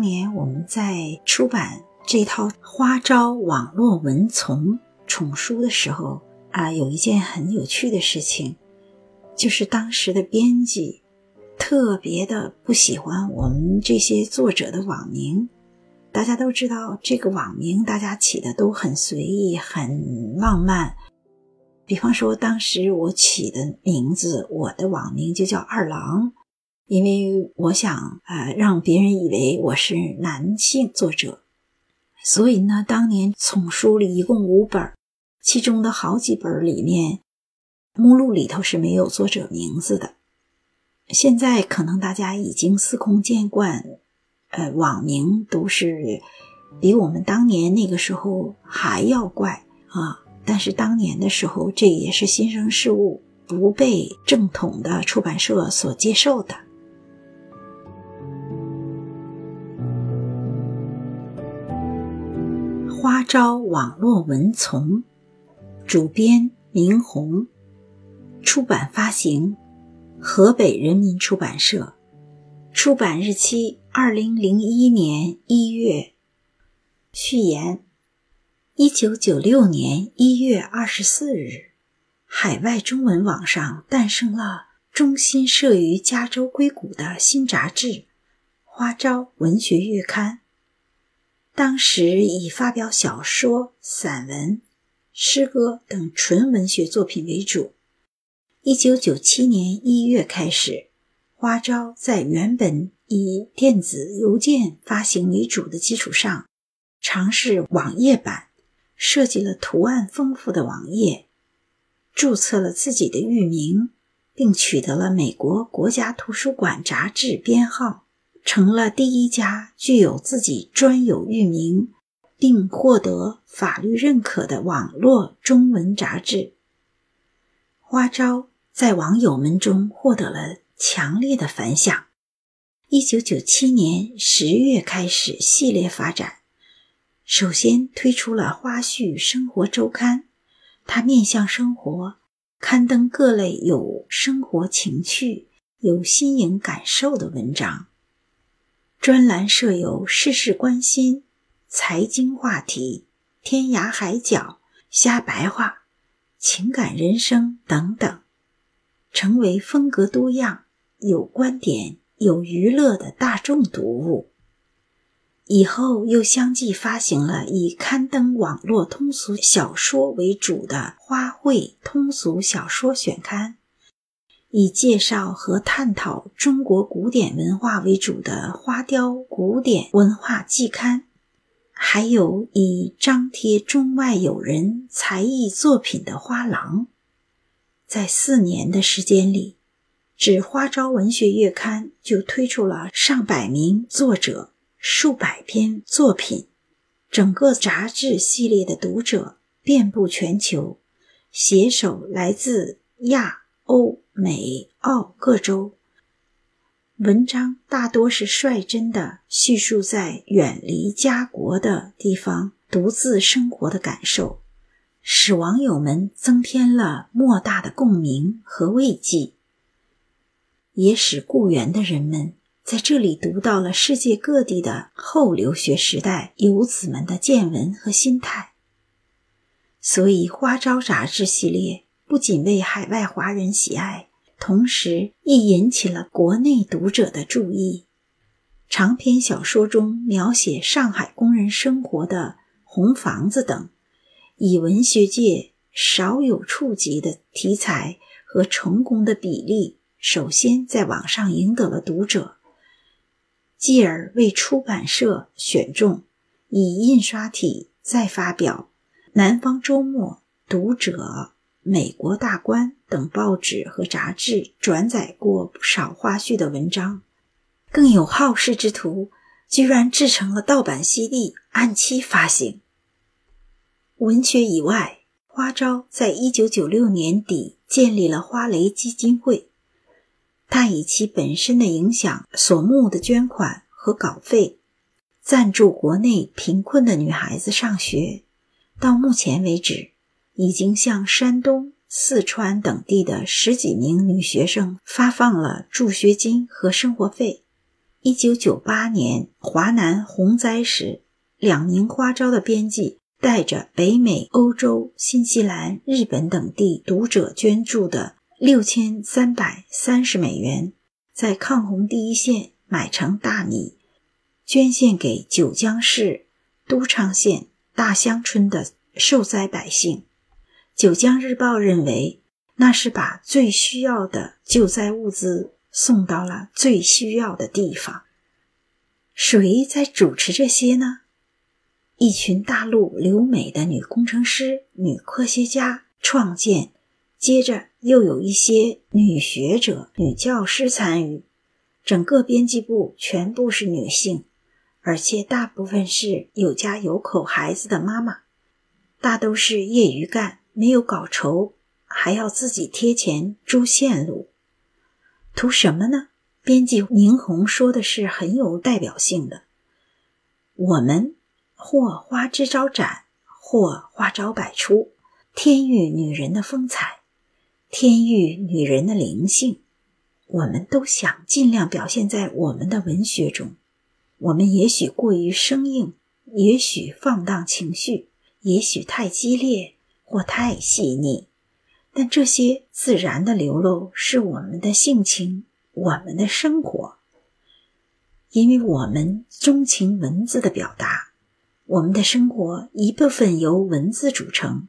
当年我们在出版这套花招网络文丛丛书的时候啊，有一件很有趣的事情，就是当时的编辑特别的不喜欢我们这些作者的网名。大家都知道，这个网名大家起的都很随意、很浪漫。比方说，当时我起的名字，我的网名就叫二郎。因为我想，呃，让别人以为我是男性作者，所以呢，当年丛书里一共五本，其中的好几本里面，目录里头是没有作者名字的。现在可能大家已经司空见惯，呃，网名都是比我们当年那个时候还要怪啊。但是当年的时候，这也是新生事物，不被正统的出版社所接受的。招网络文丛，主编明红，出版发行河北人民出版社，出版日期二零零一年一月。序言：一九九六年一月二十四日，海外中文网上诞生了中心设于加州硅谷的新杂志《花招文学月刊》。当时以发表小说、散文、诗歌等纯文学作品为主。一九九七年一月开始，花招在原本以电子邮件发行为主的基础上，尝试网页版，设计了图案丰富的网页，注册了自己的域名，并取得了美国国家图书馆杂志编号。成了第一家具有自己专有域名并获得法律认可的网络中文杂志。花招在网友们中获得了强烈的反响。一九九七年十月开始系列发展，首先推出了《花絮生活周刊》，它面向生活，刊登各类有生活情趣、有新颖感受的文章。专栏设有事事关心、财经话题、天涯海角、瞎白话、情感人生等等，成为风格多样、有观点、有娱乐的大众读物。以后又相继发行了以刊登网络通俗小说为主的《花卉通俗小说选刊》。以介绍和探讨中国古典文化为主的《花雕古典文化季刊》，还有以张贴中外友人才艺作品的《花廊》。在四年的时间里，只花招文学月刊就推出了上百名作者、数百篇作品，整个杂志系列的读者遍布全球，携手来自亚欧。美、澳各州，文章大多是率真的叙述在远离家国的地方独自生活的感受，使网友们增添了莫大的共鸣和慰藉，也使故园的人们在这里读到了世界各地的后留学时代游子们的见闻和心态。所以，《花招》杂志系列不仅为海外华人喜爱。同时，亦引起了国内读者的注意。长篇小说中描写上海工人生活的红房子等，以文学界少有触及的题材和成功的比例，首先在网上赢得了读者，继而为出版社选中，以印刷体再发表。南方周末读者。美国大观等报纸和杂志转载过不少花絮的文章，更有好事之徒居然制成了盗版 CD，按期发行。文学以外，花招在一九九六年底建立了花蕾基金会，他以其本身的影响所募的捐款和稿费，赞助国内贫困的女孩子上学。到目前为止。已经向山东、四川等地的十几名女学生发放了助学金和生活费，一九九八年华南洪灾时，两名花招的编辑带着北美、欧洲、新西兰、日本等地读者捐助的六千三百三十美元，在抗洪第一线买成大米，捐献给九江市都昌县大乡村的受灾百姓。九江日报认为，那是把最需要的救灾物资送到了最需要的地方。谁在主持这些呢？一群大陆留美的女工程师、女科学家创建，接着又有一些女学者、女教师参与。整个编辑部全部是女性，而且大部分是有家有口孩子的妈妈，大都是业余干。没有稿酬，还要自己贴钱租线路，图什么呢？编辑宁红说的是很有代表性的：我们或花枝招展，或花招百出，天育女人的风采，天育女人的灵性，我们都想尽量表现在我们的文学中。我们也许过于生硬，也许放荡情绪，也许太激烈。或太细腻，但这些自然的流露是我们的性情，我们的生活。因为我们钟情文字的表达，我们的生活一部分由文字组成，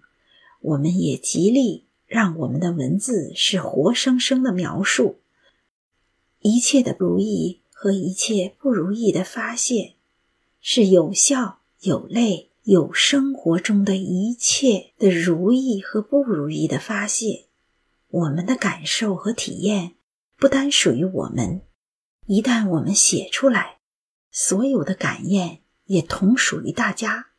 我们也极力让我们的文字是活生生的描述一切的如意和一切不如意的发泄，是有笑有泪。有生活中的一切的如意和不如意的发泄，我们的感受和体验不单属于我们。一旦我们写出来，所有的感验也同属于大家。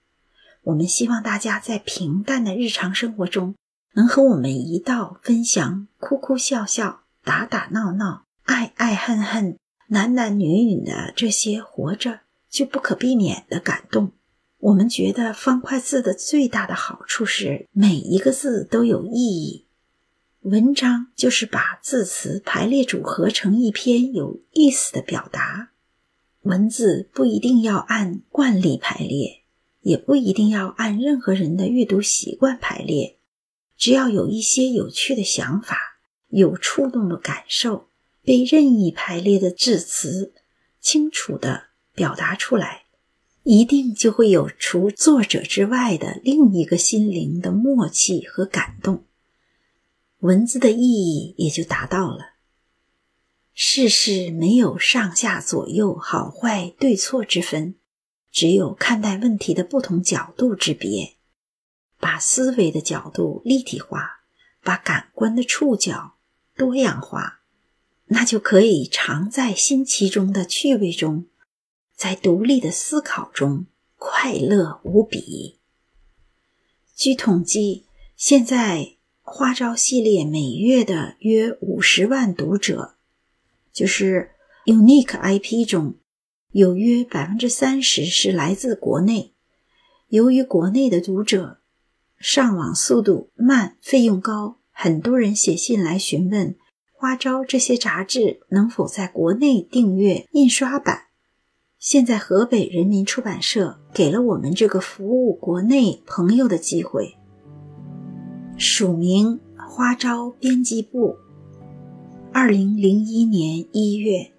我们希望大家在平淡的日常生活中，能和我们一道分享哭哭笑笑、打打闹闹、爱爱恨恨、男男女女的这些活着就不可避免的感动。我们觉得方块字的最大的好处是每一个字都有意义。文章就是把字词排列组合成一篇有意思的表达。文字不一定要按惯例排列，也不一定要按任何人的阅读习惯排列，只要有一些有趣的想法、有触动的感受，被任意排列的字词清楚地表达出来。一定就会有除作者之外的另一个心灵的默契和感动，文字的意义也就达到了。世事没有上下左右、好坏对错之分，只有看待问题的不同角度之别。把思维的角度立体化，把感官的触角多样化，那就可以常在新奇中的趣味中。在独立的思考中，快乐无比。据统计，现在花招系列每月的约五十万读者，就是 Unique IP 中有约百分之三十是来自国内。由于国内的读者上网速度慢、费用高，很多人写信来询问花招这些杂志能否在国内订阅印刷版。现在河北人民出版社给了我们这个服务国内朋友的机会，署名花招编辑部，二零零一年一月。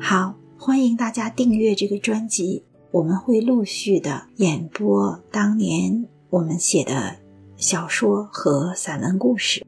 好，欢迎大家订阅这个专辑，我们会陆续的演播当年我们写的小说和散文故事。